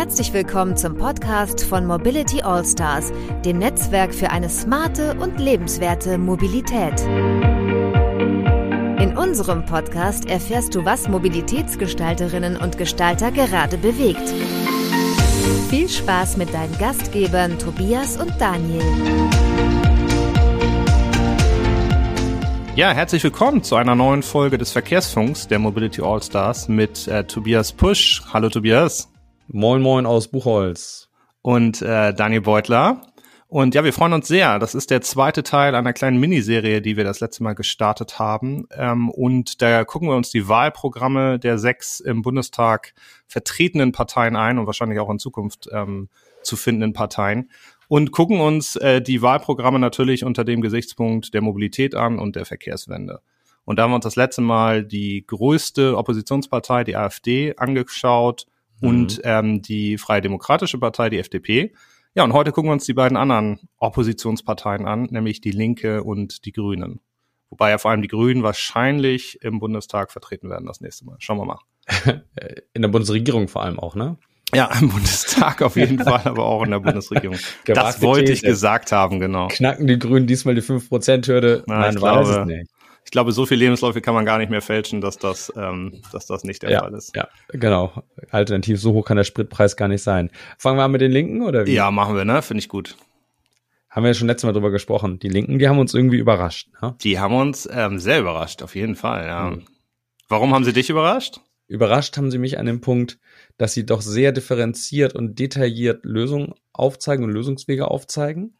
Herzlich willkommen zum Podcast von Mobility Allstars, dem Netzwerk für eine smarte und lebenswerte Mobilität. In unserem Podcast erfährst du, was Mobilitätsgestalterinnen und Gestalter gerade bewegt. Viel Spaß mit deinen Gastgebern Tobias und Daniel. Ja, herzlich willkommen zu einer neuen Folge des Verkehrsfunks der Mobility Allstars mit äh, Tobias Pusch. Hallo Tobias. Moin Moin aus Buchholz. Und äh, Daniel Beutler. Und ja, wir freuen uns sehr. Das ist der zweite Teil einer kleinen Miniserie, die wir das letzte Mal gestartet haben. Ähm, und da gucken wir uns die Wahlprogramme der sechs im Bundestag vertretenen Parteien ein und wahrscheinlich auch in Zukunft ähm, zu findenden Parteien und gucken uns äh, die Wahlprogramme natürlich unter dem Gesichtspunkt der Mobilität an und der Verkehrswende. Und da haben wir uns das letzte Mal die größte Oppositionspartei, die AfD, angeschaut mhm. und ähm, die Freie Demokratische Partei, die FDP. Ja, und heute gucken wir uns die beiden anderen Oppositionsparteien an, nämlich die Linke und die Grünen. Wobei ja vor allem die Grünen wahrscheinlich im Bundestag vertreten werden das nächste Mal. Schauen wir mal. In der Bundesregierung vor allem auch, ne? Ja, im Bundestag auf jeden Fall, aber auch in der Bundesregierung. das wollte ich gesagt haben, genau. Knacken die Grünen diesmal die 5%-Hürde? Na, Nein, ich glaube, es nicht. Ich glaube, so viele Lebensläufe kann man gar nicht mehr fälschen, dass das, ähm, dass das nicht der ja, Fall ist. Ja, genau. Alternativ, so hoch kann der Spritpreis gar nicht sein. Fangen wir an mit den Linken, oder wie? Ja, machen wir, ne? Finde ich gut. Haben wir ja schon letztes Mal drüber gesprochen. Die Linken, die haben uns irgendwie überrascht. Ne? Die haben uns ähm, sehr überrascht, auf jeden Fall, ja. Hm. Warum haben sie dich überrascht? Überrascht haben sie mich an dem Punkt, dass sie doch sehr differenziert und detailliert Lösungen aufzeigen und Lösungswege aufzeigen.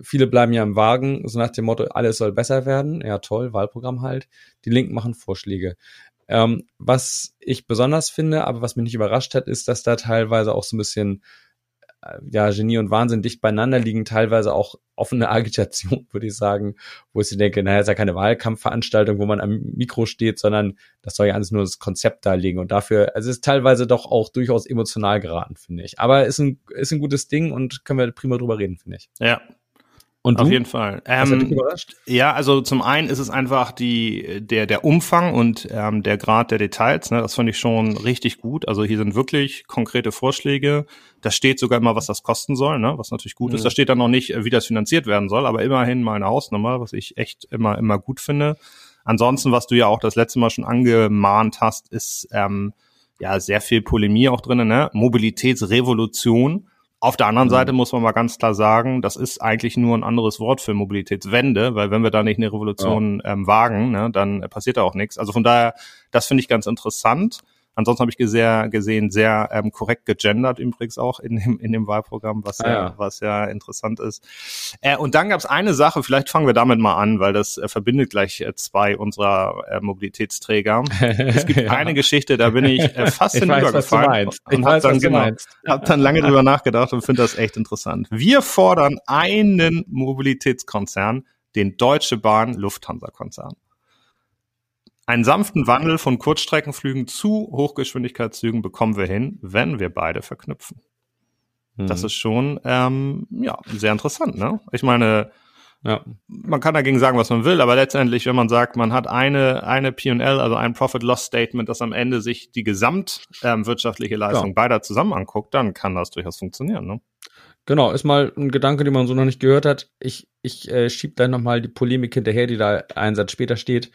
Viele bleiben ja im Wagen, so nach dem Motto, alles soll besser werden. Ja, toll, Wahlprogramm halt. Die Linken machen Vorschläge. Ähm, was ich besonders finde, aber was mich nicht überrascht hat, ist, dass da teilweise auch so ein bisschen ja, Genie und Wahnsinn dicht beieinander liegen, teilweise auch offene Agitation, würde ich sagen, wo ich denke, naja, ist ja keine Wahlkampfveranstaltung, wo man am Mikro steht, sondern das soll ja alles nur das Konzept darlegen und dafür, also es ist teilweise doch auch durchaus emotional geraten, finde ich. Aber ist ein, ist ein gutes Ding und können wir prima drüber reden, finde ich. Ja, und Auf jeden Fall. Ähm, dich überrascht? Ja, also zum einen ist es einfach die, der, der Umfang und ähm, der Grad der Details. Ne, das fand ich schon richtig gut. Also hier sind wirklich konkrete Vorschläge. Da steht sogar immer, was das kosten soll, ne, was natürlich gut mhm. ist. Da steht dann noch nicht, wie das finanziert werden soll, aber immerhin mal eine Hausnummer, was ich echt immer, immer gut finde. Ansonsten, was du ja auch das letzte Mal schon angemahnt hast, ist ähm, ja sehr viel Polemie auch drinnen, ne? Mobilitätsrevolution auf der anderen mhm. Seite muss man mal ganz klar sagen, das ist eigentlich nur ein anderes Wort für Mobilitätswende, weil wenn wir da nicht eine Revolution ja. ähm, wagen, ne, dann passiert da auch nichts. Also von daher, das finde ich ganz interessant. Ansonsten habe ich sehr, gesehen, sehr ähm, korrekt gegendert übrigens auch in dem, in dem Wahlprogramm, was, ah, ja, ja. was ja interessant ist. Äh, und dann gab es eine Sache, vielleicht fangen wir damit mal an, weil das äh, verbindet gleich äh, zwei unserer äh, Mobilitätsträger. es gibt ja. eine Geschichte, da bin ich äh, fast hinübergefallen und habe dann, genau, hab dann lange drüber nachgedacht und finde das echt interessant. Wir fordern einen Mobilitätskonzern, den Deutsche Bahn Lufthansa Konzern einen sanften Wandel von Kurzstreckenflügen zu Hochgeschwindigkeitszügen bekommen wir hin, wenn wir beide verknüpfen. Mhm. Das ist schon ähm, ja sehr interessant, ne? Ich meine, ja. man kann dagegen sagen, was man will, aber letztendlich, wenn man sagt, man hat eine eine P&L, also ein Profit-Loss-Statement, das am Ende sich die gesamtwirtschaftliche ähm, Leistung ja. beider zusammen anguckt, dann kann das durchaus funktionieren, ne? Genau, ist mal ein Gedanke, den man so noch nicht gehört hat. Ich, ich äh, schieb da nochmal die Polemik hinterher, die da einen Satz später steht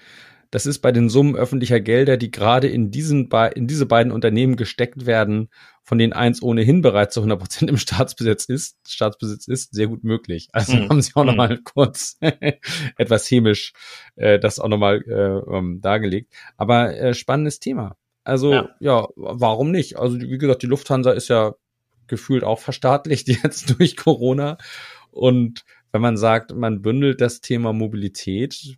das ist bei den Summen öffentlicher Gelder, die gerade in diesen in diese beiden Unternehmen gesteckt werden, von denen eins ohnehin bereits zu 100 Prozent im Staatsbesitz ist, Staatsbesitz ist, sehr gut möglich. Also mm. haben sie auch mm. nochmal kurz etwas chemisch äh, das auch nochmal äh, ähm, dargelegt. Aber äh, spannendes Thema. Also ja. ja, warum nicht? Also wie gesagt, die Lufthansa ist ja gefühlt auch verstaatlicht jetzt durch Corona. Und wenn man sagt, man bündelt das Thema Mobilität,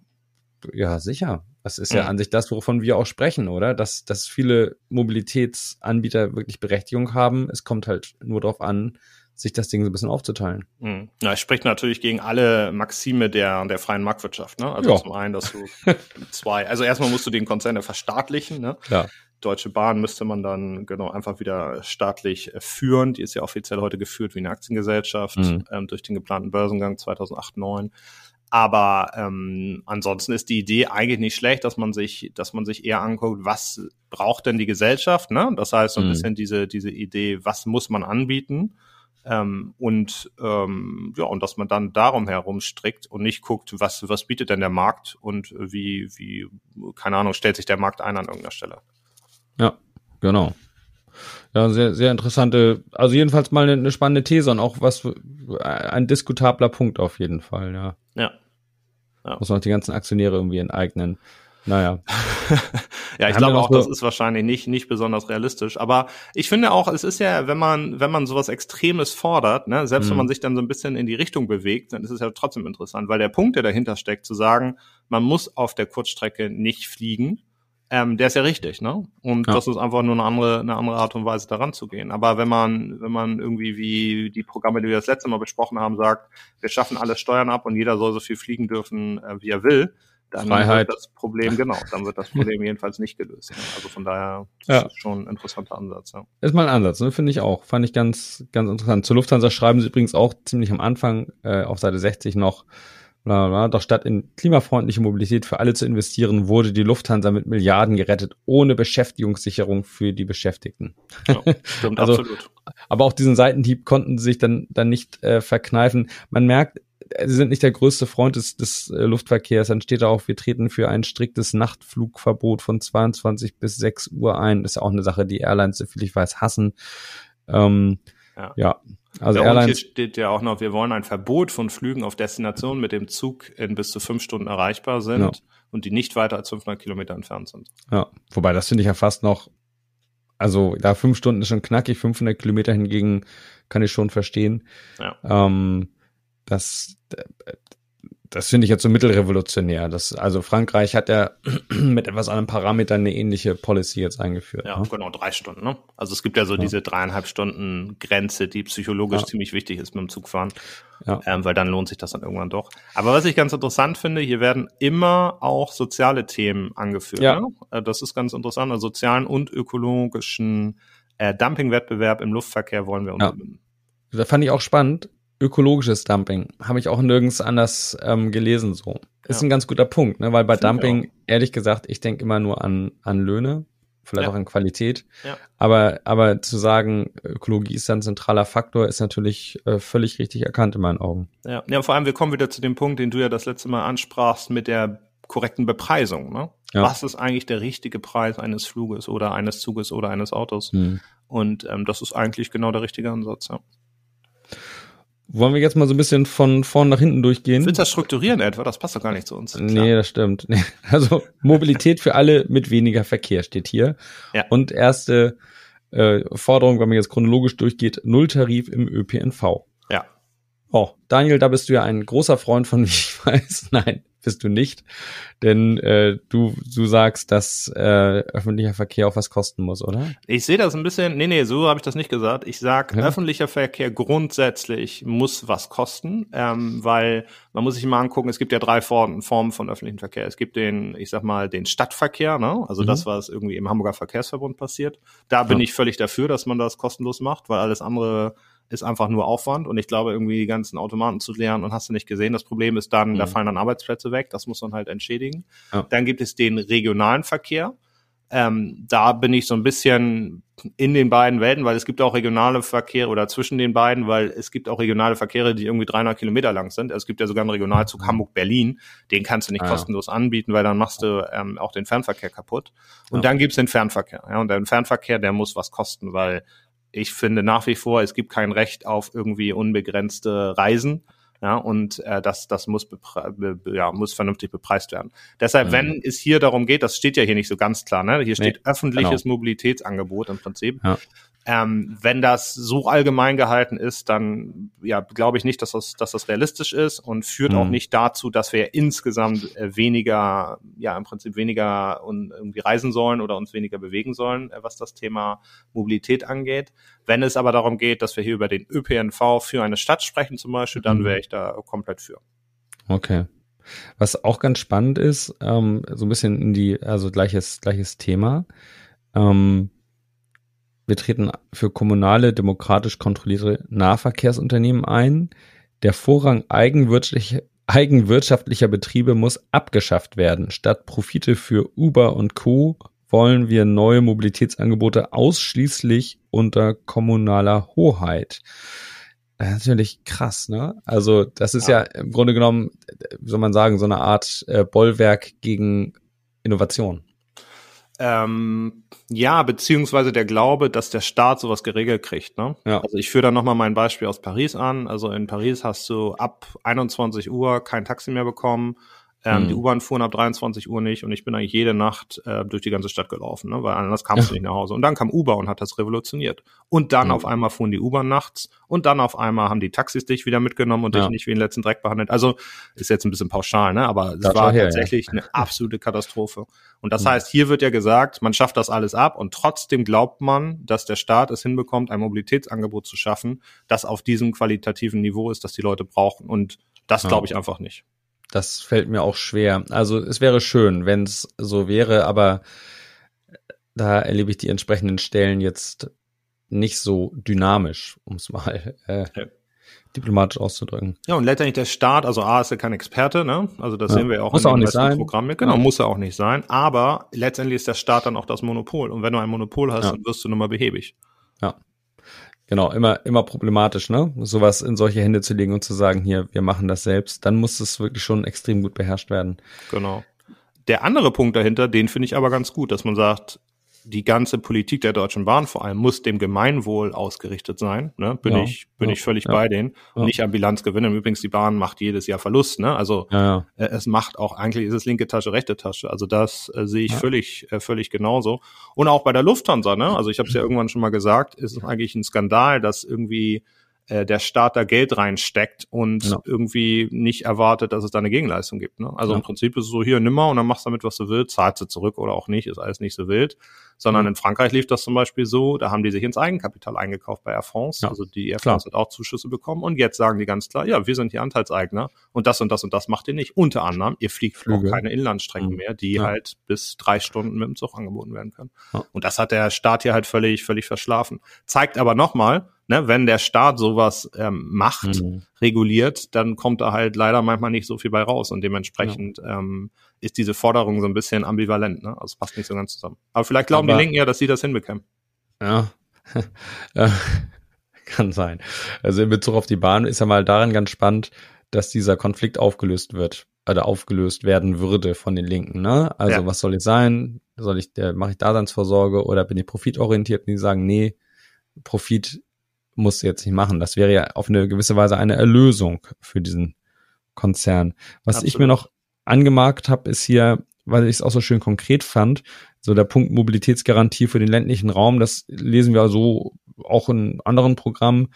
ja, sicher. Das ist ja an sich das, wovon wir auch sprechen, oder? Dass, dass viele Mobilitätsanbieter wirklich Berechtigung haben. Es kommt halt nur darauf an, sich das Ding so ein bisschen aufzuteilen. Mhm. Ja, es spricht natürlich gegen alle Maxime der, der freien Marktwirtschaft. Ne? Also ja. zum einen, dass du zwei, also erstmal musst du den Konzerne verstaatlichen. Ne? Ja. Deutsche Bahn müsste man dann genau einfach wieder staatlich führen. Die ist ja offiziell heute geführt wie eine Aktiengesellschaft mhm. ähm, durch den geplanten Börsengang 2008 2009 Aber ähm, ansonsten ist die Idee eigentlich nicht schlecht, dass man sich, dass man sich eher anguckt, was braucht denn die Gesellschaft, ne? Das heißt so ein mhm. bisschen diese diese Idee, was muss man anbieten? Ähm, und ähm, ja, und dass man dann darum herum strickt und nicht guckt, was, was bietet denn der Markt und wie, wie, keine Ahnung, stellt sich der Markt ein an irgendeiner Stelle. Ja, genau. Ja, sehr, sehr interessante, also jedenfalls mal eine, eine spannende These und auch was ein diskutabler Punkt auf jeden Fall, ja. Ja. ja. Muss man auch die ganzen Aktionäre irgendwie enteignen. Naja. ja, ich glaube auch, so das ist wahrscheinlich nicht, nicht besonders realistisch. Aber ich finde auch, es ist ja, wenn man, wenn man sowas Extremes fordert, ne, selbst mhm. wenn man sich dann so ein bisschen in die Richtung bewegt, dann ist es ja trotzdem interessant, weil der Punkt, der dahinter steckt, zu sagen, man muss auf der Kurzstrecke nicht fliegen, ähm, der ist ja richtig, ne? Und ja. das ist einfach nur eine andere, eine andere Art und Weise daran zu gehen. Aber wenn man, wenn man irgendwie wie die Programme, die wir das letzte Mal besprochen haben, sagt, wir schaffen alle Steuern ab und jeder soll so viel fliegen dürfen, äh, wie er will, dann Freiheit. wird das Problem, genau, dann wird das Problem jedenfalls nicht gelöst. Ne? Also von daher ja. ist schon ein interessanter Ansatz. Ja. Ist mal ein Ansatz, ne? finde ich auch. Fand ich ganz, ganz interessant. Zur Lufthansa schreiben sie übrigens auch ziemlich am Anfang äh, auf Seite 60 noch, bla, bla, doch statt in klimafreundliche Mobilität für alle zu investieren, wurde die Lufthansa mit Milliarden gerettet, ohne Beschäftigungssicherung für die Beschäftigten. Ja, stimmt, also, absolut. Aber auch diesen Seitenhieb konnten sie sich dann, dann nicht äh, verkneifen. Man merkt, sie sind nicht der größte Freund des, des äh, Luftverkehrs. Dann steht da auch, wir treten für ein striktes Nachtflugverbot von 22 bis 6 Uhr ein. Das ist ja auch eine Sache, die Airlines, so viel ich weiß, hassen. Ähm, ja. ja. Also ja, Airlines. hier steht ja auch noch, wir wollen ein Verbot von Flügen auf Destinationen mit dem Zug in bis zu fünf Stunden erreichbar sind ja. und die nicht weiter als 500 Kilometer entfernt sind. Ja, wobei das finde ich ja fast noch, also da fünf Stunden ist schon knackig, 500 Kilometer hingegen kann ich schon verstehen. Ja. Ähm, das, das finde ich jetzt so mittelrevolutionär. Das, also Frankreich hat ja mit etwas anderen Parametern eine ähnliche Policy jetzt eingeführt. Ja, ne? genau, drei Stunden. Ne? Also es gibt ja so ja. diese dreieinhalb Stunden Grenze, die psychologisch ja. ziemlich wichtig ist mit dem Zugfahren, ja. ähm, weil dann lohnt sich das dann irgendwann doch. Aber was ich ganz interessant finde, hier werden immer auch soziale Themen angeführt. Ja. Ne? Äh, das ist ganz interessant. Also sozialen und ökologischen äh, Dumpingwettbewerb im Luftverkehr wollen wir unterbinden. Ja. Da fand ich auch spannend ökologisches Dumping. Habe ich auch nirgends anders ähm, gelesen so. Ist ja. ein ganz guter Punkt, ne? weil bei Find Dumping, ehrlich gesagt, ich denke immer nur an, an Löhne, vielleicht ja. auch an Qualität. Ja. Aber, aber zu sagen, Ökologie ist ein zentraler Faktor, ist natürlich äh, völlig richtig erkannt in meinen Augen. Ja. ja, vor allem, wir kommen wieder zu dem Punkt, den du ja das letzte Mal ansprachst mit der korrekten Bepreisung. Ne? Ja. Was ist eigentlich der richtige Preis eines Fluges oder eines Zuges oder eines Autos? Hm. Und ähm, das ist eigentlich genau der richtige Ansatz. Ja. Wollen wir jetzt mal so ein bisschen von vorn nach hinten durchgehen? Willst du das strukturieren etwa? Das passt doch gar nicht zu uns. Klar. Nee, das stimmt. Also Mobilität für alle mit weniger Verkehr steht hier. Ja. Und erste äh, Forderung, wenn man jetzt chronologisch durchgeht, Nulltarif im ÖPNV. Ja. Oh, Daniel, da bist du ja ein großer Freund von, wie ich weiß. Nein, bist du nicht, denn äh, du, du sagst, dass äh, öffentlicher Verkehr auch was kosten muss, oder? Ich sehe das ein bisschen, nee, nee, so habe ich das nicht gesagt. Ich sag, ja. öffentlicher Verkehr grundsätzlich muss was kosten, ähm, weil man muss sich mal angucken, es gibt ja drei Formen von öffentlichem Verkehr. Es gibt den, ich sag mal, den Stadtverkehr, ne? also mhm. das, was irgendwie im Hamburger Verkehrsverbund passiert. Da bin ja. ich völlig dafür, dass man das kostenlos macht, weil alles andere ist einfach nur Aufwand und ich glaube, irgendwie die ganzen Automaten zu leeren und hast du nicht gesehen. Das Problem ist dann, mhm. da fallen dann Arbeitsplätze weg, das muss man halt entschädigen. Ja. Dann gibt es den regionalen Verkehr. Ähm, da bin ich so ein bisschen in den beiden Welten, weil es gibt auch regionale Verkehre oder zwischen den beiden, weil es gibt auch regionale Verkehre, die irgendwie 300 Kilometer lang sind. Es gibt ja sogar einen Regionalzug mhm. Hamburg-Berlin, den kannst du nicht ah, kostenlos anbieten, weil dann machst du ähm, auch den Fernverkehr kaputt. Und ja. dann gibt's den Fernverkehr. Ja, und der Fernverkehr, der muss was kosten, weil ich finde nach wie vor, es gibt kein Recht auf irgendwie unbegrenzte Reisen. Ja, und äh, das, das muss, ja, muss vernünftig bepreist werden. Deshalb, mhm. wenn es hier darum geht, das steht ja hier nicht so ganz klar, ne? Hier steht nee, öffentliches genau. Mobilitätsangebot im Prinzip. Ja. Ähm, wenn das so allgemein gehalten ist, dann ja, glaube ich nicht, dass das, dass das realistisch ist und führt mhm. auch nicht dazu, dass wir insgesamt äh, weniger, ja, im Prinzip weniger und irgendwie reisen sollen oder uns weniger bewegen sollen, äh, was das Thema Mobilität angeht. Wenn es aber darum geht, dass wir hier über den ÖPNV für eine Stadt sprechen zum Beispiel, dann mhm. wäre ich da komplett für. Okay. Was auch ganz spannend ist, ähm, so ein bisschen in die, also gleiches, gleiches Thema. Ähm, wir treten für kommunale, demokratisch kontrollierte Nahverkehrsunternehmen ein. Der Vorrang eigenwirtschaftlicher, eigenwirtschaftlicher Betriebe muss abgeschafft werden. Statt Profite für Uber und Co. wollen wir neue Mobilitätsangebote ausschließlich unter kommunaler Hoheit. Das ist natürlich krass, ne? Also das ist ja, ja im Grunde genommen, wie soll man sagen, so eine Art äh, Bollwerk gegen Innovation. Ähm, ja, beziehungsweise der Glaube, dass der Staat sowas geregelt kriegt. Ne? Ja. Also ich führe dann nochmal mein Beispiel aus Paris an. Also in Paris hast du ab 21 Uhr kein Taxi mehr bekommen. Ähm, mhm. Die U-Bahn fuhren ab 23 Uhr nicht und ich bin eigentlich jede Nacht äh, durch die ganze Stadt gelaufen, ne? weil anders kamst du nicht nach Hause. Und dann kam Uber und hat das revolutioniert. Und dann mhm. auf einmal fuhren die U-Bahn nachts und dann auf einmal haben die Taxis dich wieder mitgenommen und ja. dich nicht wie den letzten Dreck behandelt. Also ist jetzt ein bisschen pauschal, ne? aber es war her, tatsächlich ja. eine absolute Katastrophe. Und das mhm. heißt, hier wird ja gesagt, man schafft das alles ab und trotzdem glaubt man, dass der Staat es hinbekommt, ein Mobilitätsangebot zu schaffen, das auf diesem qualitativen Niveau ist, das die Leute brauchen. Und das glaube ich einfach nicht. Das fällt mir auch schwer. Also es wäre schön, wenn es so wäre, aber da erlebe ich die entsprechenden Stellen jetzt nicht so dynamisch, um es mal äh, ja. diplomatisch auszudrücken. Ja, und letztendlich der Staat, also A ist ja kein Experte, ne? Also das ja. sehen wir ja auch muss in den auch Programmen. Genau, ja. muss er auch nicht sein. Aber letztendlich ist der Staat dann auch das Monopol. Und wenn du ein Monopol hast, dann wirst du nun mal behäbig. Ja. Genau, immer, immer problematisch, ne? Sowas in solche Hände zu legen und zu sagen, hier, wir machen das selbst, dann muss es wirklich schon extrem gut beherrscht werden. Genau. Der andere Punkt dahinter, den finde ich aber ganz gut, dass man sagt, die ganze Politik der Deutschen Bahn vor allem muss dem Gemeinwohl ausgerichtet sein. Ne? Bin ja, ich bin ja, ich völlig ja, bei denen und nicht am Bilanzgewinn. Übrigens die Bahn macht jedes Jahr Verlust. Ne? Also äh, es macht auch eigentlich ist es linke Tasche rechte Tasche. Also das äh, sehe ich völlig äh, völlig genauso. Und auch bei der Lufthansa. Ne? Also ich habe es ja irgendwann schon mal gesagt, ist es eigentlich ein Skandal, dass irgendwie äh, der Staat da Geld reinsteckt und ja. irgendwie nicht erwartet, dass es da eine Gegenleistung gibt. Ne? Also ja. im Prinzip ist es so, hier, nimm mal und dann machst du damit, was du willst, zahlst du zurück oder auch nicht, ist alles nicht so wild. Sondern mhm. in Frankreich lief das zum Beispiel so, da haben die sich ins Eigenkapital eingekauft bei Air France. Ja. Also die Air France klar. hat auch Zuschüsse bekommen und jetzt sagen die ganz klar, ja, wir sind die Anteilseigner und das und das und das macht ihr nicht. Unter anderem, ihr fliegt Flüge. auch keine Inlandstrecken mhm. mehr, die halt bis drei Stunden mit dem Zug angeboten werden können. Und das hat der Staat hier halt völlig, völlig verschlafen. Zeigt aber nochmal, ne, wenn der Staat sowas ähm, macht, mhm. reguliert, dann kommt da halt leider manchmal nicht so viel bei raus und dementsprechend ja. ähm, ist diese Forderung so ein bisschen ambivalent, ne? Also passt nicht so ganz zusammen. Aber vielleicht glauben Aber, die Linken ja, dass sie das hinbekommen. Ja. ja. Kann sein. Also in Bezug auf die Bahn ist ja mal daran ganz spannend, dass dieser Konflikt aufgelöst wird oder aufgelöst werden würde von den Linken. Ne? Also ja. was soll es sein? Soll ich, der mache ich Daseinsvorsorge oder bin ich profitorientiert? Und die sagen, nee, Profit muss jetzt nicht machen. Das wäre ja auf eine gewisse Weise eine Erlösung für diesen Konzern. Was Absolut. ich mir noch angemarkt habe, ist hier, weil ich es auch so schön konkret fand, so der Punkt Mobilitätsgarantie für den ländlichen Raum, das lesen wir so auch in anderen Programmen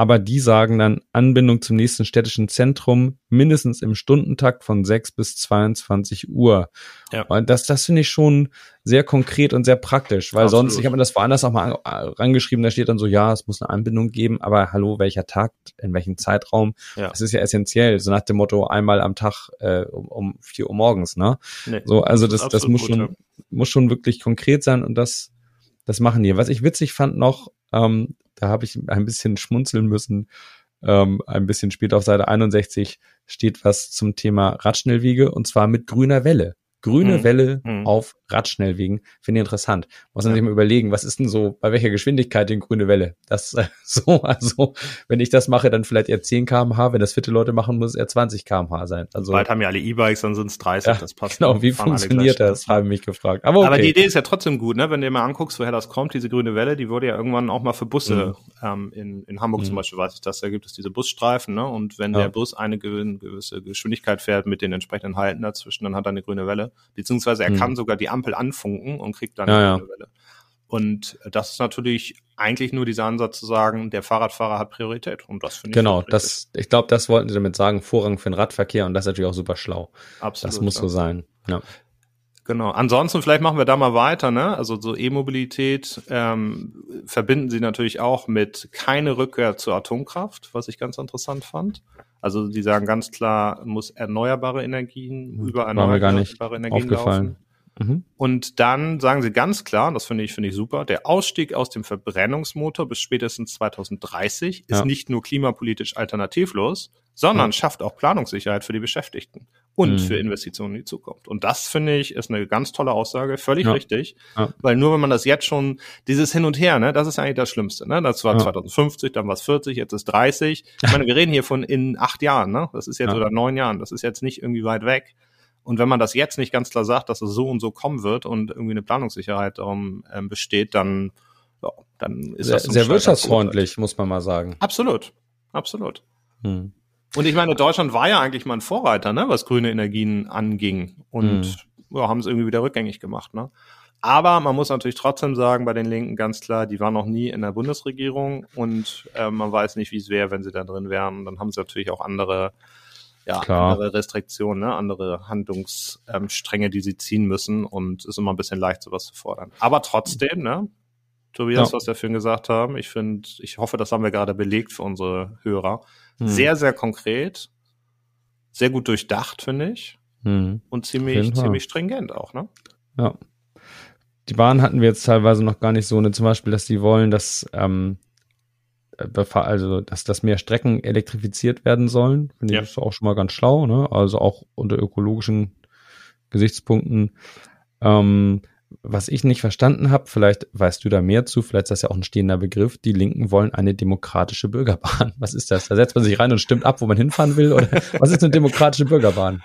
aber die sagen dann Anbindung zum nächsten städtischen Zentrum mindestens im Stundentakt von 6 bis 22 Uhr. Ja. Und das, das finde ich schon sehr konkret und sehr praktisch, weil Absolut. sonst, ich habe mir das woanders auch mal rangeschrieben, da steht dann so, ja, es muss eine Anbindung geben, aber hallo, welcher Tag, in welchem Zeitraum? Ja. Das ist ja essentiell, so nach dem Motto einmal am Tag äh, um, um 4 Uhr morgens, ne? Nee, so, also das, das, muss gut, schon, ja. muss schon wirklich konkret sein und das, das machen die. Was ich witzig fand noch, ähm, da habe ich ein bisschen schmunzeln müssen. Ähm, ein bisschen später auf Seite 61 steht was zum Thema Radschnellwege und zwar mit grüner Welle. Grüne mhm. Welle mhm. auf Radschnellwegen. Finde ich interessant. Muss man ja. sich mal überlegen, was ist denn so, bei welcher Geschwindigkeit die grüne Welle? Das äh, so, also wenn ich das mache, dann vielleicht eher 10 kmh, wenn das vierte Leute machen, muss es eher 20 kmh sein. Also bald haben ja alle E-Bikes, dann sind es 30, ja, das passt. Genau, wie funktioniert das, habe ich mich gefragt. Aber, okay. Aber die Idee ist ja trotzdem gut, ne? Wenn du dir mal anguckst, woher das kommt, diese grüne Welle, die wurde ja irgendwann auch mal für Busse mhm. ähm, in, in Hamburg mhm. zum Beispiel, weiß ich das, da gibt es diese Busstreifen, ne? Und wenn ja. der Bus eine gewisse Geschwindigkeit fährt mit den entsprechenden Halten dazwischen, dann hat er eine grüne Welle. Beziehungsweise er mhm. kann sogar die Ampel anfunken und kriegt dann ja, eine ja. Welle. Und das ist natürlich eigentlich nur dieser Ansatz zu sagen, der Fahrradfahrer hat Priorität. Und das finde ich Genau, das, ich glaube, das wollten sie damit sagen, Vorrang für den Radverkehr und das ist natürlich auch super schlau. Absolut. Das muss ja. so sein. Ja. Genau. Ansonsten vielleicht machen wir da mal weiter, ne? Also so E-Mobilität ähm, verbinden sie natürlich auch mit keine Rückkehr zur Atomkraft, was ich ganz interessant fand. Also die sagen ganz klar, muss erneuerbare Energien über erneuerbare Energien laufen. Mhm. Und dann sagen sie ganz klar, und das finde ich, finde ich super, der Ausstieg aus dem Verbrennungsmotor bis spätestens 2030 ja. ist nicht nur klimapolitisch alternativlos, sondern ja. schafft auch Planungssicherheit für die Beschäftigten und mhm. für Investitionen in die Zukunft. Und das finde ich ist eine ganz tolle Aussage, völlig ja. richtig, weil nur wenn man das jetzt schon, dieses Hin und Her, ne, das ist eigentlich das Schlimmste, ne, das war 2050, dann war es 40, jetzt ist 30. Ich meine, wir reden hier von in acht Jahren, ne, das ist jetzt oder neun Jahren, das ist jetzt nicht irgendwie weit weg. Und wenn man das jetzt nicht ganz klar sagt, dass es so und so kommen wird und irgendwie eine Planungssicherheit darum ähm, besteht, dann, ja, dann ist sehr, das sehr wirtschaftsfreundlich, muss man mal sagen. Absolut, absolut. Hm. Und ich meine, Deutschland war ja eigentlich mal ein Vorreiter, ne, was grüne Energien anging. Und hm. ja, haben es irgendwie wieder rückgängig gemacht. Ne? Aber man muss natürlich trotzdem sagen, bei den Linken ganz klar, die waren noch nie in der Bundesregierung und äh, man weiß nicht, wie es wäre, wenn sie da drin wären. Dann haben sie natürlich auch andere ja, Klar. andere Restriktionen, ne? andere Handlungsstränge, die sie ziehen müssen und ist immer ein bisschen leicht, sowas zu fordern. Aber trotzdem, ne? Tobias, ja. was wir vorhin gesagt haben, ich finde, ich hoffe, das haben wir gerade belegt für unsere Hörer. Hm. Sehr, sehr konkret, sehr gut durchdacht, finde ich. Hm. Und ziemlich, ziemlich stringent auch, ne? Ja. Die Bahn hatten wir jetzt teilweise noch gar nicht so, ne, zum Beispiel, dass die wollen, dass ähm, also dass, dass mehr Strecken elektrifiziert werden sollen. Finde ja. ich auch schon mal ganz schlau, ne? Also auch unter ökologischen Gesichtspunkten. Ähm, was ich nicht verstanden habe, vielleicht weißt du da mehr zu, vielleicht ist das ja auch ein stehender Begriff, die Linken wollen eine demokratische Bürgerbahn. Was ist das? Da setzt man sich rein und stimmt ab, wo man hinfahren will? Oder was ist eine demokratische Bürgerbahn?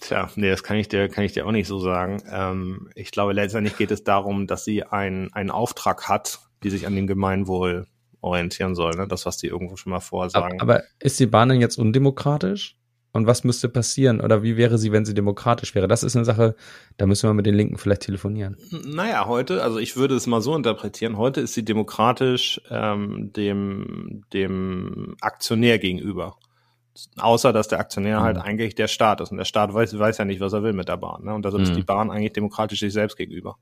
Tja, nee, das kann ich dir, kann ich dir auch nicht so sagen. Ähm, ich glaube, letztendlich geht es darum, dass sie ein, einen Auftrag hat, die sich an dem Gemeinwohl orientieren soll, ne? Das, was die irgendwo schon mal vorsagen. Aber, aber ist die Bahn denn jetzt undemokratisch? Und was müsste passieren? Oder wie wäre sie, wenn sie demokratisch wäre? Das ist eine Sache, da müssen wir mit den Linken vielleicht telefonieren. Naja, heute, also ich würde es mal so interpretieren, heute ist sie demokratisch ähm, dem, dem Aktionär gegenüber. Außer, dass der Aktionär halt mhm. halt eigentlich der Staat ist. Und der Staat weiß, weiß ja nicht, was er will mit der Bahn. Ne? Und deshalb mhm. ist die Bahn eigentlich demokratisch sich selbst gegenüber.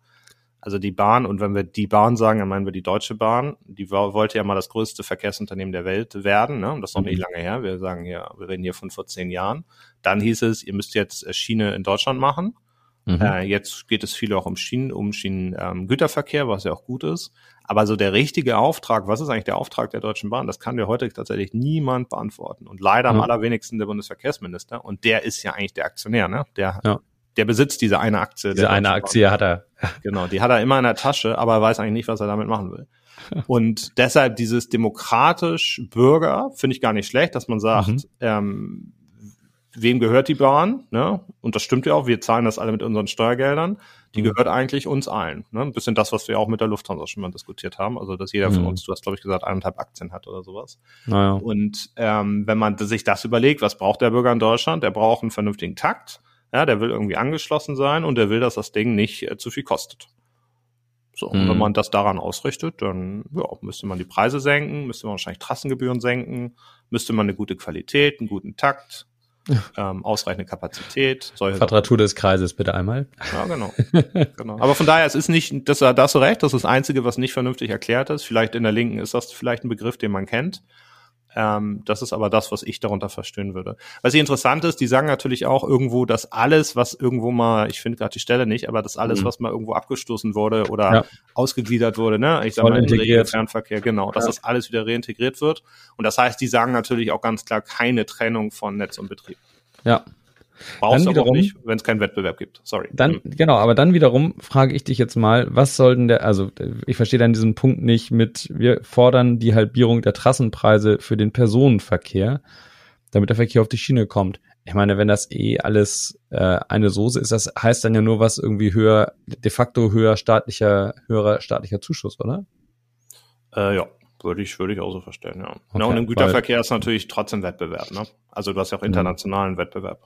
Also die Bahn, und wenn wir die Bahn sagen, dann meinen wir die Deutsche Bahn, die wollte ja mal das größte Verkehrsunternehmen der Welt werden, ne? Und das ist noch mhm. nicht lange her. Wir sagen hier, wir reden hier von vor zehn Jahren. Dann hieß es, ihr müsst jetzt äh, Schiene in Deutschland machen. Mhm. Äh, jetzt geht es viel auch um Schienen, um Schienengüterverkehr, ähm, was ja auch gut ist. Aber so der richtige Auftrag, was ist eigentlich der Auftrag der Deutschen Bahn? Das kann dir heute tatsächlich niemand beantworten. Und leider mhm. am allerwenigsten der Bundesverkehrsminister. Und der ist ja eigentlich der Aktionär, ne? Der ja der besitzt diese eine Aktie. Diese eine Aktie hat er. Genau, die hat er immer in der Tasche, aber er weiß eigentlich nicht, was er damit machen will. Und deshalb dieses demokratisch Bürger finde ich gar nicht schlecht, dass man sagt, mhm. ähm, wem gehört die Bahn? Ne? Und das stimmt ja auch, wir zahlen das alle mit unseren Steuergeldern. Die mhm. gehört eigentlich uns allen. Ne? Ein bisschen das, was wir auch mit der Lufthansa schon mal diskutiert haben. Also, dass jeder von mhm. uns, du hast, glaube ich, gesagt, eineinhalb Aktien hat oder sowas. Naja. Und ähm, wenn man sich das überlegt, was braucht der Bürger in Deutschland? Der braucht einen vernünftigen Takt. Ja, der will irgendwie angeschlossen sein und der will, dass das Ding nicht äh, zu viel kostet. So, und wenn mhm. man das daran ausrichtet, dann ja, müsste man die Preise senken, müsste man wahrscheinlich Trassengebühren senken, müsste man eine gute Qualität, einen guten Takt, ähm, ausreichende Kapazität. Quadratur des Kreises bitte einmal. Ja, genau. genau. Aber von daher, es ist nicht, das, da hast du recht, das ist das Einzige, was nicht vernünftig erklärt ist. Vielleicht in der Linken ist das vielleicht ein Begriff, den man kennt. Ähm, das ist aber das, was ich darunter verstehen würde. Was hier interessant ist, die sagen natürlich auch irgendwo, dass alles, was irgendwo mal, ich finde gerade die Stelle nicht, aber dass alles, mhm. was mal irgendwo abgestoßen wurde oder ja. ausgegliedert wurde, ne, ich sage mal integriert Fernverkehr, genau, dass ja. das alles wieder reintegriert wird. Und das heißt, die sagen natürlich auch ganz klar keine Trennung von Netz und Betrieb. Ja. Brauchst du auch nicht, wenn es keinen Wettbewerb gibt. Sorry. Dann, mhm. genau, aber dann wiederum frage ich dich jetzt mal, was soll denn der, also ich verstehe dann diesen Punkt nicht mit, wir fordern die Halbierung der Trassenpreise für den Personenverkehr, damit der Verkehr auf die Schiene kommt. Ich meine, wenn das eh alles äh, eine Soße ist, das heißt dann ja nur was irgendwie höher, de facto höher staatlicher, höherer staatlicher Zuschuss, oder? Äh, ja, würde ich, würde ich auch so verstehen, ja. Okay, Na, und im Güterverkehr ist natürlich trotzdem Wettbewerb, ne? Also du hast ja auch mhm. internationalen Wettbewerb.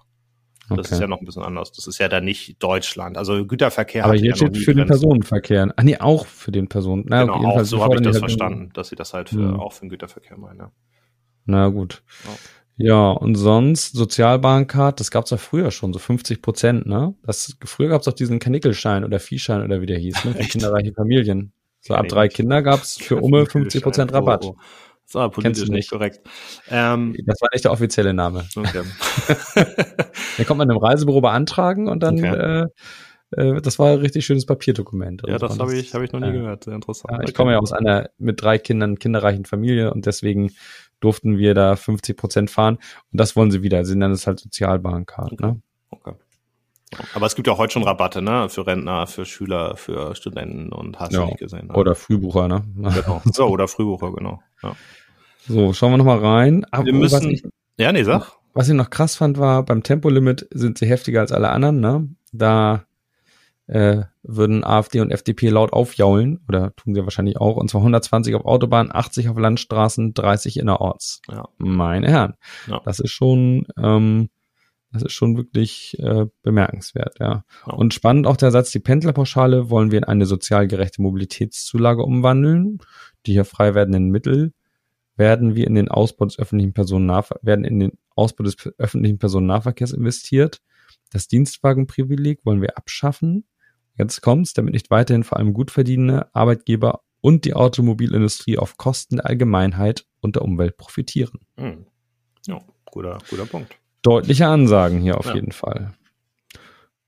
Das okay. ist ja noch ein bisschen anders. Das ist ja da nicht Deutschland. Also Güterverkehr. Aber hier steht ja für den Personenverkehr. Ah nee, auch für den Personen. Na, genau, auch, so habe ich das verstanden, dass sie das halt für, mhm. auch für den Güterverkehr meinen. Ja. Na gut. Ja. Ja, und sonst Sozialbahncard, das gab's ja früher schon, so 50 Prozent, ne? Das, früher gab's auch diesen Kanickelschein oder Viehschein oder wie der hieß, ne? Für kinderreiche Familien. So ab drei Kinder gab's für Umme 50 Prozent Rabatt. Oh, oh. Das war politisch nicht korrekt. Ähm, das war nicht der offizielle Name. Okay. den kommt man im Reisebüro beantragen und dann okay. äh, äh, das war ein richtig schönes Papierdokument. Ja, das habe ich, hab ich noch nie äh, gehört. Sehr interessant. Ja, ich komme ja aus einer mit drei Kindern kinderreichen Familie und deswegen durften wir da 50 Prozent fahren. Und das wollen sie wieder. Sie nennen es halt Sozialbahncard. Okay. Ne? okay. Aber es gibt ja heute schon Rabatte, ne? Für Rentner, für Schüler, für Studenten und hast ja. du nicht gesehen. Ne? Oder Frühbucher, ne? Genau. So, oder Frühbucher, genau. Ja. So, schauen wir nochmal rein. Aber wir müssen. Ich, ja, nee, sag. Was ich noch krass fand, war, beim Tempolimit sind sie heftiger als alle anderen, ne? Da äh, würden AfD und FDP laut aufjaulen, oder tun sie wahrscheinlich auch, und zwar 120 auf Autobahn, 80 auf Landstraßen, 30 innerorts. Ja. Meine Herren. Ja. Das ist schon, ähm, das ist schon wirklich äh, bemerkenswert, ja. ja. Und spannend auch der Satz, die Pendlerpauschale wollen wir in eine sozial gerechte Mobilitätszulage umwandeln. Die hier frei werdenden Mittel werden wir in den Ausbau des öffentlichen Personennahver werden in den Ausbau des öffentlichen Personennahverkehrs investiert. Das Dienstwagenprivileg wollen wir abschaffen. Jetzt kommt's, damit nicht weiterhin vor allem gut verdienende Arbeitgeber und die Automobilindustrie auf Kosten der Allgemeinheit und der Umwelt profitieren. Hm. Ja, guter, guter Punkt. Deutliche Ansagen hier auf ja. jeden Fall.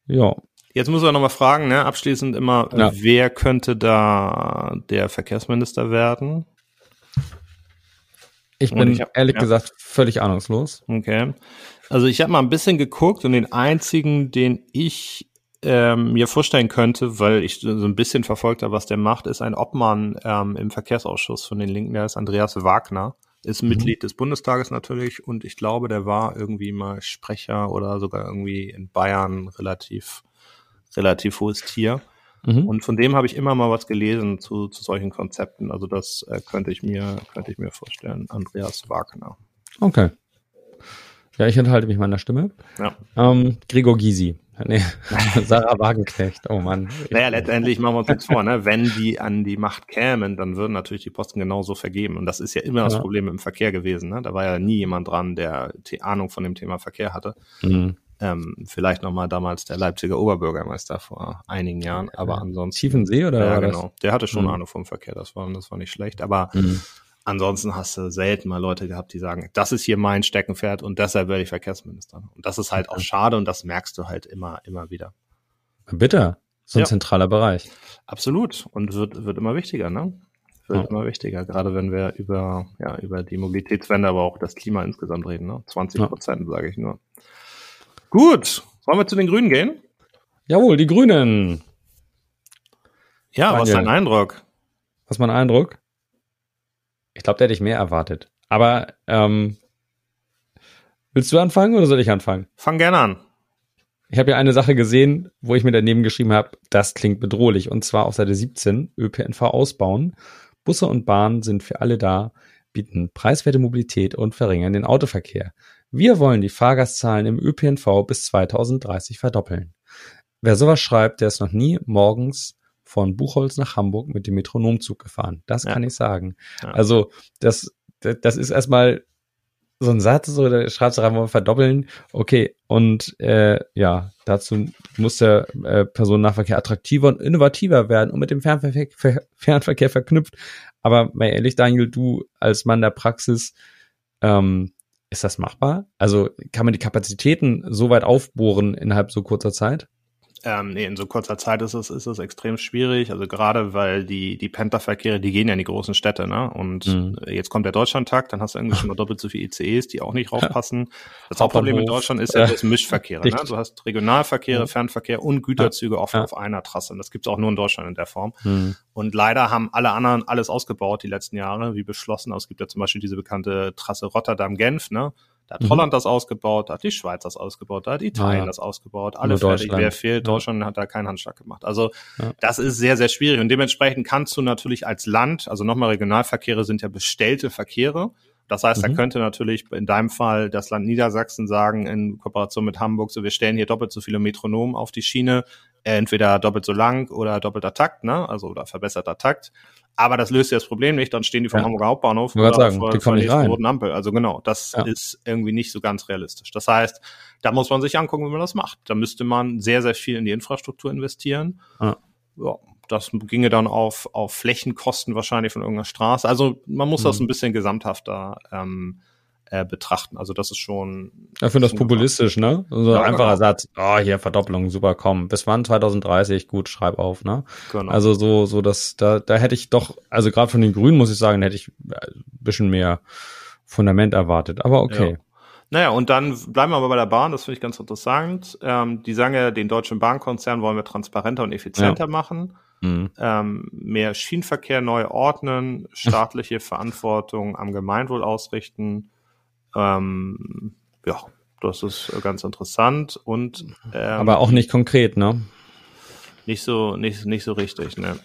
Ja. Jetzt muss man nochmal fragen, ne, abschließend immer, ja. wer könnte da der Verkehrsminister werden? Ich bin ich hab, ehrlich ja. gesagt völlig ahnungslos. Okay. Also ich habe mal ein bisschen geguckt und den einzigen, den ich ähm, mir vorstellen könnte, weil ich so ein bisschen verfolgt habe, was der macht, ist ein Obmann ähm, im Verkehrsausschuss von den Linken, der ist Andreas Wagner, ist mhm. Mitglied des Bundestages natürlich und ich glaube, der war irgendwie mal Sprecher oder sogar irgendwie in Bayern relativ, relativ hohes Tier. Mhm. Und von dem habe ich immer mal was gelesen zu, zu solchen Konzepten. Also das äh, könnte ich mir, könnte ich mir vorstellen. Andreas Wagner. Okay. Ja, ich enthalte mich meiner Stimme. Ja. Ähm, Gregor Gysi. Nee, Sarah Wagenknecht, oh Mann. Naja, letztendlich machen wir uns jetzt vor, ne? wenn die an die Macht kämen, dann würden natürlich die Posten genauso vergeben. Und das ist ja immer das ja. Problem im Verkehr gewesen. Ne? Da war ja nie jemand dran, der die Ahnung von dem Thema Verkehr hatte. Mhm. Ähm, vielleicht nochmal damals der Leipziger Oberbürgermeister vor einigen Jahren, aber ansonsten. Tiefensee oder? Ja, genau. Der hatte schon mhm. Ahnung vom Verkehr, das war, das war nicht schlecht. Aber mhm. Ansonsten hast du selten mal Leute gehabt, die sagen, das ist hier mein Steckenpferd und deshalb werde ich Verkehrsminister. Und das ist halt auch schade und das merkst du halt immer, immer wieder. Bitte. So ein ja. zentraler Bereich. Absolut. Und wird, wird immer wichtiger, ne? Wird ja. immer wichtiger. Gerade wenn wir über, ja, über die Mobilitätswende, aber auch das Klima insgesamt reden, ne? 20 Prozent, ja. sage ich nur. Gut. Wollen wir zu den Grünen gehen? Jawohl, die Grünen. Ja, Daniel. was ist dein Eindruck? Was ist mein Eindruck? Ich glaube, der hätte ich mehr erwartet. Aber ähm, willst du anfangen oder soll ich anfangen? Fang gerne an. Ich habe ja eine Sache gesehen, wo ich mir daneben geschrieben habe, das klingt bedrohlich. Und zwar auf Seite 17, ÖPNV ausbauen. Busse und Bahnen sind für alle da, bieten preiswerte Mobilität und verringern den Autoverkehr. Wir wollen die Fahrgastzahlen im ÖPNV bis 2030 verdoppeln. Wer sowas schreibt, der ist noch nie morgens von Buchholz nach Hamburg mit dem Metronomzug gefahren. Das ja. kann ich sagen. Ja. Also das, das ist erstmal so ein Satz, so der schreibt rein, wollen wir verdoppeln. Okay, und äh, ja, dazu muss der äh, Personennahverkehr attraktiver und innovativer werden und mit dem Fernverkehr, Fernverkehr verknüpft. Aber mal ehrlich, Daniel, du als Mann der Praxis, ähm, ist das machbar? Also kann man die Kapazitäten so weit aufbohren innerhalb so kurzer Zeit? Ähm, nee, in so kurzer Zeit ist es, ist es extrem schwierig. Also gerade weil die, die Pendlerverkehre, die gehen ja in die großen Städte, ne? Und mhm. jetzt kommt der Deutschlandtakt, dann hast du irgendwie schon mal doppelt so viele ICEs, die auch nicht raufpassen. Das Hauptproblem in Deutschland ist ja, das Mischverkehre, ne? Du hast Regionalverkehre, mhm. Fernverkehr und Güterzüge oft ja. auf einer Trasse. Und das gibt's auch nur in Deutschland in der Form. Mhm. Und leider haben alle anderen alles ausgebaut die letzten Jahre, wie beschlossen. Es gibt ja zum Beispiel diese bekannte Trasse Rotterdam-Genf, ne? Da hat mhm. Holland das ausgebaut, da hat die Schweiz das ausgebaut, da hat Italien ja. das ausgebaut, alle fertig, wer fehlt, Deutschland hat da keinen Handschlag gemacht. Also ja. das ist sehr, sehr schwierig und dementsprechend kannst du natürlich als Land, also nochmal Regionalverkehre sind ja bestellte Verkehre, das heißt, mhm. da könnte natürlich in deinem Fall das Land Niedersachsen sagen, in Kooperation mit Hamburg, so wir stellen hier doppelt so viele Metronomen auf die Schiene, entweder doppelt so lang oder doppelter Takt, ne? Also oder verbesserter Takt. Aber das löst ja das Problem nicht, dann stehen die vom ja. Hamburger Hauptbahnhof oder sagen, vor, die vor der roten Ampel. Also genau, das ja. ist irgendwie nicht so ganz realistisch. Das heißt, da muss man sich angucken, wie man das macht. Da müsste man sehr, sehr viel in die Infrastruktur investieren. Ja. ja das ginge dann auf, auf Flächenkosten wahrscheinlich von irgendeiner Straße. Also man muss mhm. das ein bisschen gesamthafter ähm, äh, betrachten. Also das ist schon. Ich finde das populistisch, ne? So ja, ein einfacher genau. Satz. Oh, hier Verdopplung, super, komm. Bis wann? 2030, gut, schreib auf, ne? Genau. Also so, so das, da, da hätte ich doch, also gerade von den Grünen muss ich sagen, hätte ich ein äh, bisschen mehr Fundament erwartet. Aber okay. Ja. Naja, und dann bleiben wir aber bei der Bahn, das finde ich ganz interessant. Ähm, die sagen ja, den deutschen Bahnkonzern wollen wir transparenter und effizienter ja. machen. Mhm. Ähm, mehr Schienenverkehr neu ordnen, staatliche Verantwortung am Gemeinwohl ausrichten. Ähm, ja, das ist ganz interessant und ähm, aber auch nicht konkret, ne? Nicht so, nicht, nicht so richtig, ne?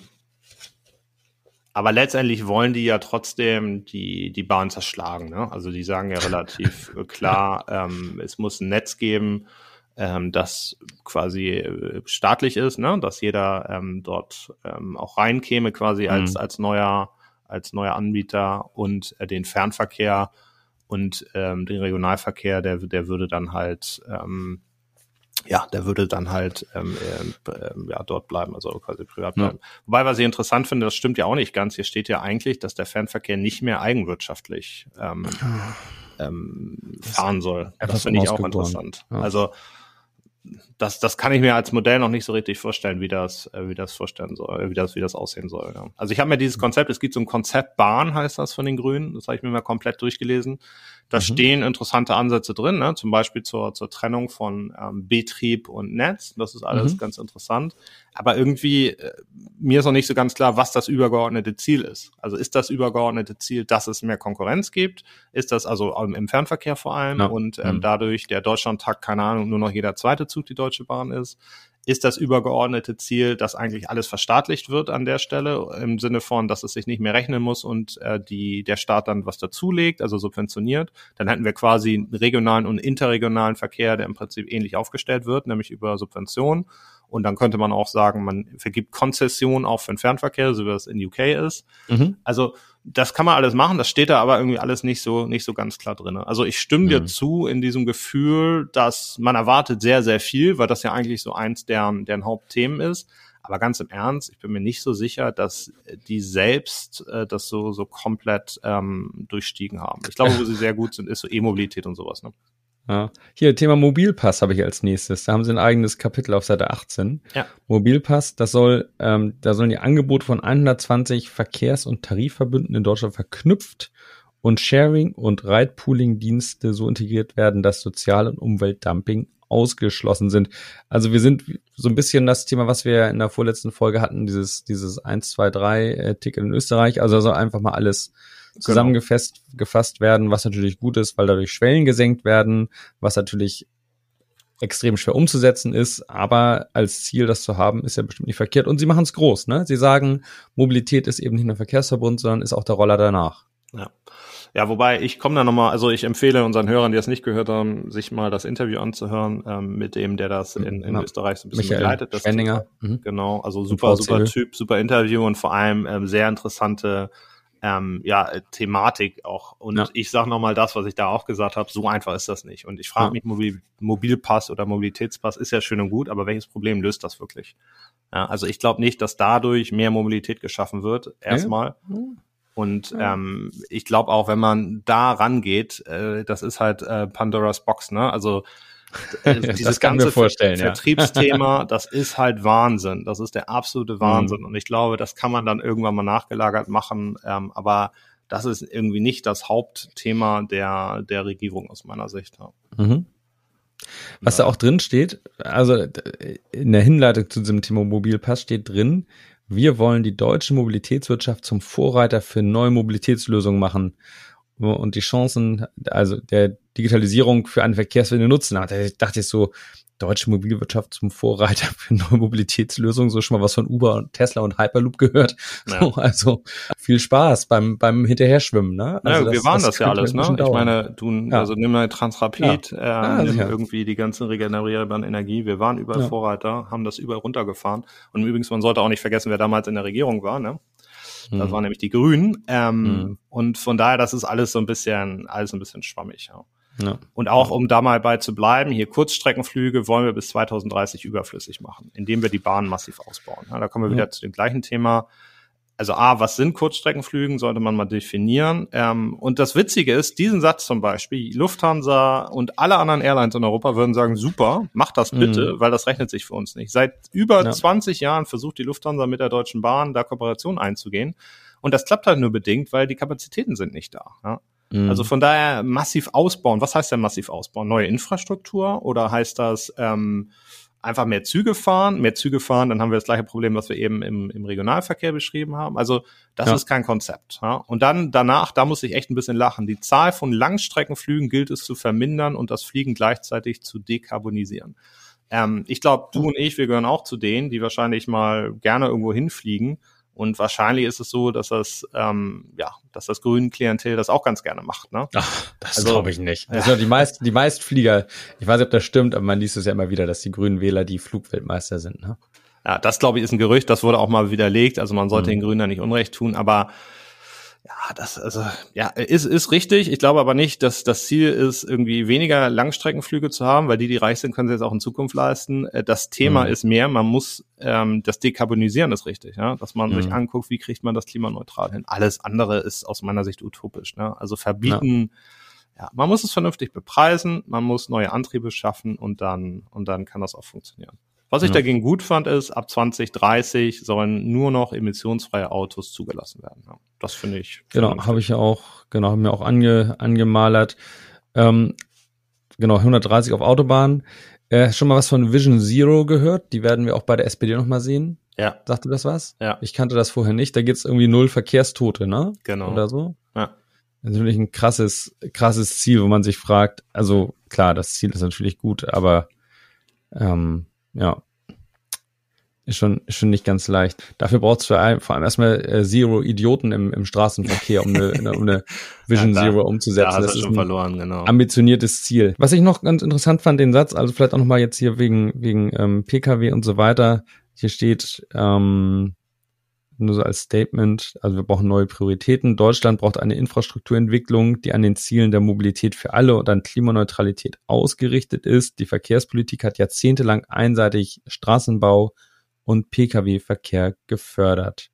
Aber letztendlich wollen die ja trotzdem die, die Bahn zerschlagen. Ne? Also die sagen ja relativ klar, ähm, es muss ein Netz geben, ähm, das quasi äh, staatlich ist, ne? dass jeder ähm, dort ähm, auch reinkäme quasi als, mhm. als neuer als neuer Anbieter und äh, den Fernverkehr und ähm, den Regionalverkehr, der, der würde dann halt ähm, ja, der würde dann halt ähm, äh, ja, dort bleiben, also quasi privat bleiben. Ja. Wobei, was ich interessant finde, das stimmt ja auch nicht ganz. Hier steht ja eigentlich, dass der Fernverkehr nicht mehr eigenwirtschaftlich ähm, ähm, fahren soll. Das finde ich auch interessant. Ja. Also das, das kann ich mir als Modell noch nicht so richtig vorstellen, wie das, äh, wie das vorstellen soll, wie das, wie das aussehen soll. Ja. Also ich habe mir dieses Konzept, es gibt so ein Konzept Bahn, heißt das von den Grünen, das habe ich mir mal komplett durchgelesen. Da mhm. stehen interessante Ansätze drin, ne? zum Beispiel zur, zur Trennung von ähm, Betrieb und Netz. Das ist alles mhm. ganz interessant. Aber irgendwie, äh, mir ist noch nicht so ganz klar, was das übergeordnete Ziel ist. Also ist das übergeordnete Ziel, dass es mehr Konkurrenz gibt? Ist das also im Fernverkehr vor allem ja. und ähm, mhm. dadurch der Deutschlandtakt, keine Ahnung, nur noch jeder zweite Zug die Deutsche Bahn ist? Ist das übergeordnete Ziel, dass eigentlich alles verstaatlicht wird an der Stelle, im Sinne von, dass es sich nicht mehr rechnen muss und äh, die, der Staat dann was dazulegt, also subventioniert. Dann hätten wir quasi einen regionalen und interregionalen Verkehr, der im Prinzip ähnlich aufgestellt wird, nämlich über Subventionen. Und dann könnte man auch sagen, man vergibt Konzessionen auch für den Fernverkehr, so wie das in UK ist. Mhm. Also das kann man alles machen, das steht da aber irgendwie alles nicht so nicht so ganz klar drin. Also ich stimme mhm. dir zu in diesem Gefühl, dass man erwartet sehr sehr viel, weil das ja eigentlich so eins deren deren Hauptthemen ist. Aber ganz im Ernst, ich bin mir nicht so sicher, dass die selbst äh, das so so komplett ähm, durchstiegen haben. Ich glaube, wo sie sehr gut sind, ist so E-Mobilität und sowas. Ne? Ja. Hier, Thema Mobilpass habe ich als nächstes. Da haben sie ein eigenes Kapitel auf Seite 18. Ja. Mobilpass, das soll, ähm, da sollen die Angebote von 120 Verkehrs- und Tarifverbünden in Deutschland verknüpft und Sharing- und Ride-Pooling-Dienste so integriert werden, dass Sozial- und Umweltdumping ausgeschlossen sind. Also wir sind so ein bisschen das Thema, was wir in der vorletzten Folge hatten, dieses, dieses 1, 2, 3 äh, Ticket in Österreich. Also soll einfach mal alles zusammengefasst genau. gefasst werden, was natürlich gut ist, weil dadurch Schwellen gesenkt werden, was natürlich extrem schwer umzusetzen ist, aber als Ziel, das zu haben, ist ja bestimmt nicht verkehrt. Und sie machen es groß, ne? Sie sagen, Mobilität ist eben nicht nur Verkehrsverbund, sondern ist auch der Roller danach. Ja. Ja, wobei ich komme da nochmal, also ich empfehle unseren Hörern, die es nicht gehört haben, sich mal das Interview anzuhören ähm, mit dem, der das in, in ja. Österreich so ein bisschen Michael begleitet. Das Schwendinger. Mhm. Genau, also super, super Typ, super Interview und vor allem ähm, sehr interessante ähm, ja, Thematik auch. Und ja. ich sage nochmal das, was ich da auch gesagt habe, so einfach ist das nicht. Und ich frage ja. mich, Mobil Mobilpass oder Mobilitätspass ist ja schön und gut, aber welches Problem löst das wirklich? Ja, also ich glaube nicht, dass dadurch mehr Mobilität geschaffen wird, erstmal. Und ähm, ich glaube auch, wenn man da rangeht, äh, das ist halt äh, Pandoras Box, ne? Also äh, dieses ganze Vertriebsthema, ja. das ist halt Wahnsinn. Das ist der absolute Wahnsinn. Mhm. Und ich glaube, das kann man dann irgendwann mal nachgelagert machen. Ähm, aber das ist irgendwie nicht das Hauptthema der, der Regierung aus meiner Sicht. Mhm. Was ja. da auch drin steht, also in der Hinleitung zu diesem Thema Mobilpass steht drin, wir wollen die deutsche Mobilitätswirtschaft zum Vorreiter für neue Mobilitätslösungen machen und die Chancen, also der Digitalisierung für eine Verkehrswende nutzen. Da dachte ich so, deutsche Mobilwirtschaft zum Vorreiter für neue Mobilitätslösungen, so schon mal was von Uber und Tesla und Hyperloop gehört. Ja. So, also viel Spaß beim beim Hinterherschwimmen. Ne? Also ja, wir das, waren das, das ja alles. Ne? Ich meine, du, ja. also nimm mal Transrapid, äh, nimm irgendwie die ganzen regenerierbaren Energie. Wir waren überall Vorreiter, haben das überall runtergefahren. Und übrigens, man sollte auch nicht vergessen, wer damals in der Regierung war. Ne? Das mhm. waren nämlich die Grünen. Ähm, mhm. Und von daher, das ist alles so ein bisschen, alles ein bisschen schwammig. Ja. Ja. Und auch, um da mal bei zu bleiben, hier Kurzstreckenflüge wollen wir bis 2030 überflüssig machen, indem wir die Bahn massiv ausbauen. Ja, da kommen wir wieder zu dem gleichen Thema. also A, was sind Kurzstreckenflügen, sollte man mal definieren. Ähm, und das Witzige ist, diesen Satz zum Beispiel, Lufthansa und alle anderen Airlines in Europa würden sagen, super, macht das bitte, mhm. weil das rechnet sich für uns nicht. Seit über ja. 20 Jahren versucht die Lufthansa mit der Deutschen Bahn da Kooperation einzugehen. Und das klappt halt nur bedingt, weil die Kapazitäten sind nicht da. Ja? Mhm. Also von daher massiv ausbauen. Was heißt denn massiv ausbauen? Neue Infrastruktur oder heißt das ähm, einfach mehr Züge fahren, mehr Züge fahren, dann haben wir das gleiche Problem, was wir eben im, im Regionalverkehr beschrieben haben. Also das ja. ist kein Konzept. Ja? Und dann danach, da muss ich echt ein bisschen lachen. Die Zahl von Langstreckenflügen gilt es zu vermindern und das Fliegen gleichzeitig zu dekarbonisieren. Ähm, ich glaube, du und ich, wir gehören auch zu denen, die wahrscheinlich mal gerne irgendwo hinfliegen und wahrscheinlich ist es so, dass das, ähm, ja, dass das grüne Klientel das auch ganz gerne macht, ne? Ach, das also, glaube ich nicht. Also ja. die meisten, die meisten Flieger, ich weiß nicht, ob das stimmt, aber man liest es ja immer wieder, dass die grünen Wähler die Flugweltmeister sind, ne? Ja, das glaube ich ist ein Gerücht, das wurde auch mal widerlegt, also man sollte mhm. den Grünen da nicht Unrecht tun, aber ja, das also ja ist ist richtig. Ich glaube aber nicht, dass das Ziel ist, irgendwie weniger Langstreckenflüge zu haben, weil die, die reich sind, können sie jetzt auch in Zukunft leisten. Äh, das Thema mhm. ist mehr, man muss ähm, das Dekarbonisieren ist richtig, ja, dass man mhm. sich anguckt, wie kriegt man das klimaneutral hin. Alles andere ist aus meiner Sicht utopisch. Ne? Also verbieten. Ja. ja, man muss es vernünftig bepreisen, man muss neue Antriebe schaffen und dann und dann kann das auch funktionieren. Was ich ja. dagegen gut fand, ist, ab 2030 sollen nur noch emissionsfreie Autos zugelassen werden. Ja, das finde ich. Genau, habe ich ja auch, genau, haben wir auch ange, angemalert. Ähm, genau, 130 auf Autobahn. Äh, schon mal was von Vision Zero gehört? Die werden wir auch bei der SPD nochmal sehen. Ja. Sagte das was? Ja. Ich kannte das vorher nicht. Da gibt's irgendwie null Verkehrstote, ne? Genau. Oder so? Ja. Das ist natürlich ein krasses, krasses Ziel, wo man sich fragt, also klar, das Ziel ist natürlich gut, aber ähm, ja. Ist schon, ist schon nicht ganz leicht. Dafür braucht es vor allem erstmal äh, Zero Idioten im, im Straßenverkehr, um eine, um eine Vision ja, da, Zero umzusetzen. Da das ist schon verloren, genau. ambitioniertes Ziel. Was ich noch ganz interessant fand, den Satz, also vielleicht auch nochmal jetzt hier wegen, wegen ähm, Pkw und so weiter. Hier steht, ähm, nur so als Statement, also wir brauchen neue Prioritäten. Deutschland braucht eine Infrastrukturentwicklung, die an den Zielen der Mobilität für alle und an Klimaneutralität ausgerichtet ist. Die Verkehrspolitik hat jahrzehntelang einseitig Straßenbau und Pkw-Verkehr gefördert.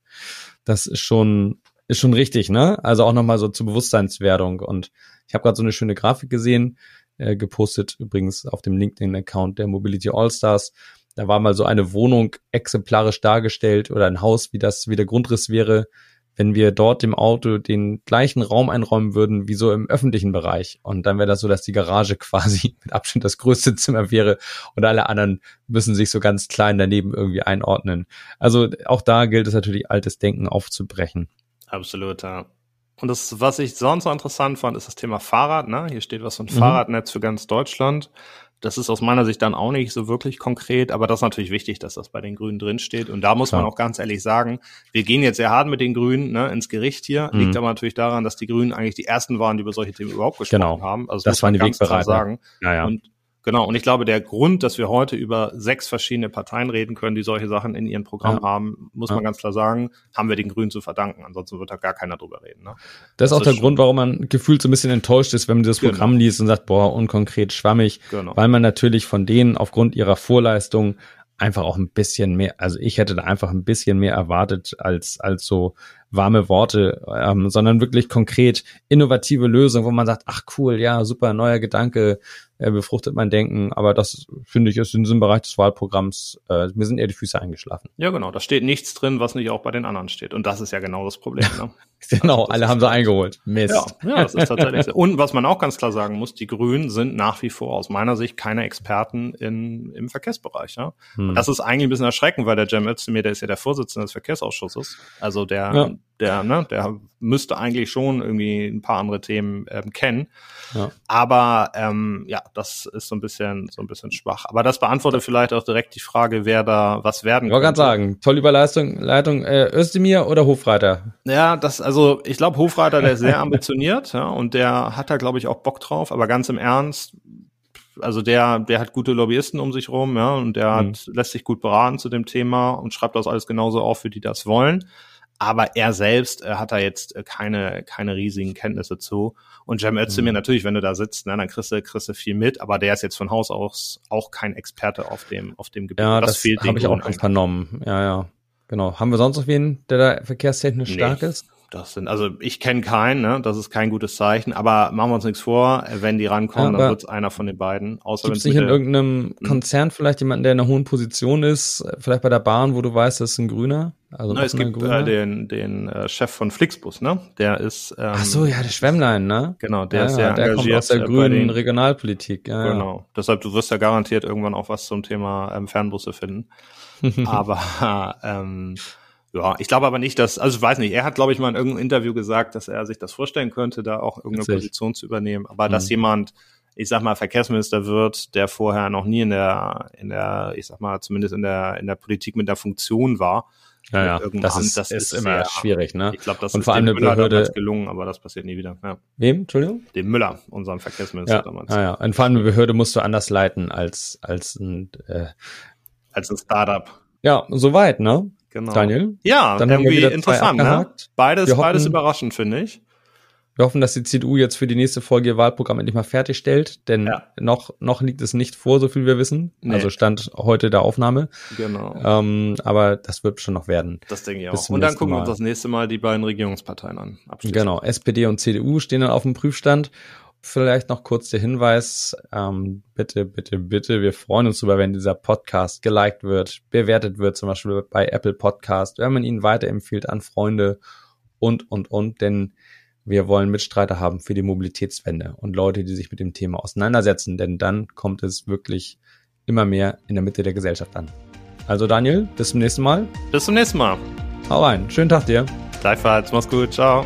Das ist schon, ist schon richtig, ne? Also auch nochmal so zur Bewusstseinswerdung. Und ich habe gerade so eine schöne Grafik gesehen, äh, gepostet übrigens auf dem LinkedIn-Account der Mobility Allstars da war mal so eine Wohnung exemplarisch dargestellt oder ein Haus, wie das, wie der Grundriss wäre, wenn wir dort dem Auto den gleichen Raum einräumen würden wie so im öffentlichen Bereich. Und dann wäre das so, dass die Garage quasi mit Abstand das größte Zimmer wäre und alle anderen müssen sich so ganz klein daneben irgendwie einordnen. Also auch da gilt es natürlich, altes Denken aufzubrechen. Absolut, ja. Und das, was ich sonst so interessant fand, ist das Thema Fahrrad. Ne? Hier steht was von mhm. Fahrradnetz für ganz Deutschland. Das ist aus meiner Sicht dann auch nicht so wirklich konkret, aber das ist natürlich wichtig, dass das bei den Grünen drinsteht. Und da muss Klar. man auch ganz ehrlich sagen, wir gehen jetzt sehr hart mit den Grünen ne, ins Gericht hier. Mhm. Liegt aber natürlich daran, dass die Grünen eigentlich die ersten waren, die über solche Themen überhaupt gesprochen genau. haben. Also das, das waren die Wegbereiter. sagen. Ja, ja. Und Genau, und ich glaube, der Grund, dass wir heute über sechs verschiedene Parteien reden können, die solche Sachen in ihrem Programm ja. haben, muss ja. man ganz klar sagen, haben wir den Grünen zu verdanken. Ansonsten wird da gar keiner drüber reden. Ne? Das, das ist auch der Grund, warum man gefühlt so ein bisschen enttäuscht ist, wenn man das genau. Programm liest und sagt, boah, unkonkret, schwammig, genau. weil man natürlich von denen aufgrund ihrer Vorleistung einfach auch ein bisschen mehr, also ich hätte da einfach ein bisschen mehr erwartet als, als so warme Worte, ähm, sondern wirklich konkret innovative Lösungen, wo man sagt, ach cool, ja, super, neuer Gedanke, äh, befruchtet mein Denken, aber das finde ich ist in diesem Bereich des Wahlprogramms, äh, mir sind eher die Füße eingeschlafen. Ja, genau, da steht nichts drin, was nicht auch bei den anderen steht. Und das ist ja genau das Problem. Ne? genau, also alle haben sie eingeholt. Mist. Ja, ja, das ist tatsächlich so. Und was man auch ganz klar sagen muss, die Grünen sind nach wie vor aus meiner Sicht keine Experten in, im Verkehrsbereich. Ja? Hm. Das ist eigentlich ein bisschen erschreckend, weil der Cem Özdemir, der ist ja der Vorsitzende des Verkehrsausschusses. Also der ja der, ne, der müsste eigentlich schon irgendwie ein paar andere Themen ähm, kennen. Ja. Aber ähm, ja, das ist so ein bisschen so ein bisschen schwach. Aber das beantwortet vielleicht auch direkt die Frage, wer da was werden kann. Ich wollte gerade sagen, tolle Überleistung, Leitung äh, Özdemir oder Hofreiter? Ja, das also ich glaube Hofreiter, der ist sehr ambitioniert, ja, und der hat da glaube ich auch Bock drauf. Aber ganz im Ernst, also der, der hat gute Lobbyisten um sich rum, ja, und der mhm. hat, lässt sich gut beraten zu dem Thema und schreibt das alles genauso auf, wie die das wollen aber er selbst äh, hat da jetzt äh, keine, keine riesigen Kenntnisse zu. Und Cem Özdemir, mhm. natürlich, wenn du da sitzt, ne, dann kriegst du, kriegst du viel mit, aber der ist jetzt von Haus aus auch kein Experte auf dem, auf dem Gebiet. Ja, das, das habe ich auch vernommen. Ja, ja. genau. Haben wir sonst noch wen, der da verkehrstechnisch nee. stark ist? Das sind, also ich kenne keinen, ne? das ist kein gutes Zeichen, aber machen wir uns nichts vor, wenn die rankommen, ja, dann wird es einer von den beiden. Außer Gibt es nicht in irgendeinem hm. Konzern vielleicht jemanden, der in einer hohen Position ist, vielleicht bei der Bahn, wo du weißt, das ist ein Grüner? Also Na, es gibt äh, den, den äh, Chef von Flixbus, ne? Der ist. Ähm, Ach so, ja, der Schwemmlein, ne? Genau, der ja, ist sehr der engagiert. kommt aus der grünen den, Regionalpolitik. Ja, genau. Ja. Deshalb, du wirst ja garantiert irgendwann auch was zum Thema ähm, Fernbusse finden. aber ähm, ja, ich glaube aber nicht, dass, also ich weiß nicht, er hat, glaube ich, mal in irgendeinem Interview gesagt, dass er sich das vorstellen könnte, da auch irgendeine Witzig. Position zu übernehmen. Aber mhm. dass jemand, ich sag mal, Verkehrsminister wird, der vorher noch nie in der, in der, ich sag mal, zumindest in der, in der Politik mit der Funktion war. Ja, ja. Das, ist, das ist, immer sehr, schwierig, ne? Ich glaube, das Und ist vor allem dem Müller damals gelungen, aber das passiert nie wieder. Ja. Wem? Entschuldigung? Dem Müller, unserem Verkehrsminister ja, damals. Ja, ja. Und vor allem eine Behörde musst du anders leiten als, als ein, äh, als ein Startup. Ja, soweit, ne? Genau. Daniel? Ja, dann irgendwie interessant, ne? Beides, hoffen, beides überraschend, finde ich. Wir hoffen, dass die CDU jetzt für die nächste Folge ihr Wahlprogramm endlich mal fertigstellt, denn ja. noch, noch liegt es nicht vor, so viel wir wissen. Nee. Also stand heute der Aufnahme. Genau. Ähm, aber das wird schon noch werden. Das denke ich auch. Und dann gucken wir uns das nächste Mal die beiden Regierungsparteien an. Genau. SPD und CDU stehen dann auf dem Prüfstand. Vielleicht noch kurz der Hinweis, ähm, bitte, bitte, bitte, wir freuen uns darüber, wenn dieser Podcast geliked wird, bewertet wird, zum Beispiel bei Apple Podcast, wenn man ihn weiterempfiehlt an Freunde und, und, und, denn wir wollen Mitstreiter haben für die Mobilitätswende und Leute, die sich mit dem Thema auseinandersetzen, denn dann kommt es wirklich immer mehr in der Mitte der Gesellschaft an. Also Daniel, bis zum nächsten Mal. Bis zum nächsten Mal. Hau rein. Schönen Tag dir. Gleichfalls. Mach's gut. Ciao.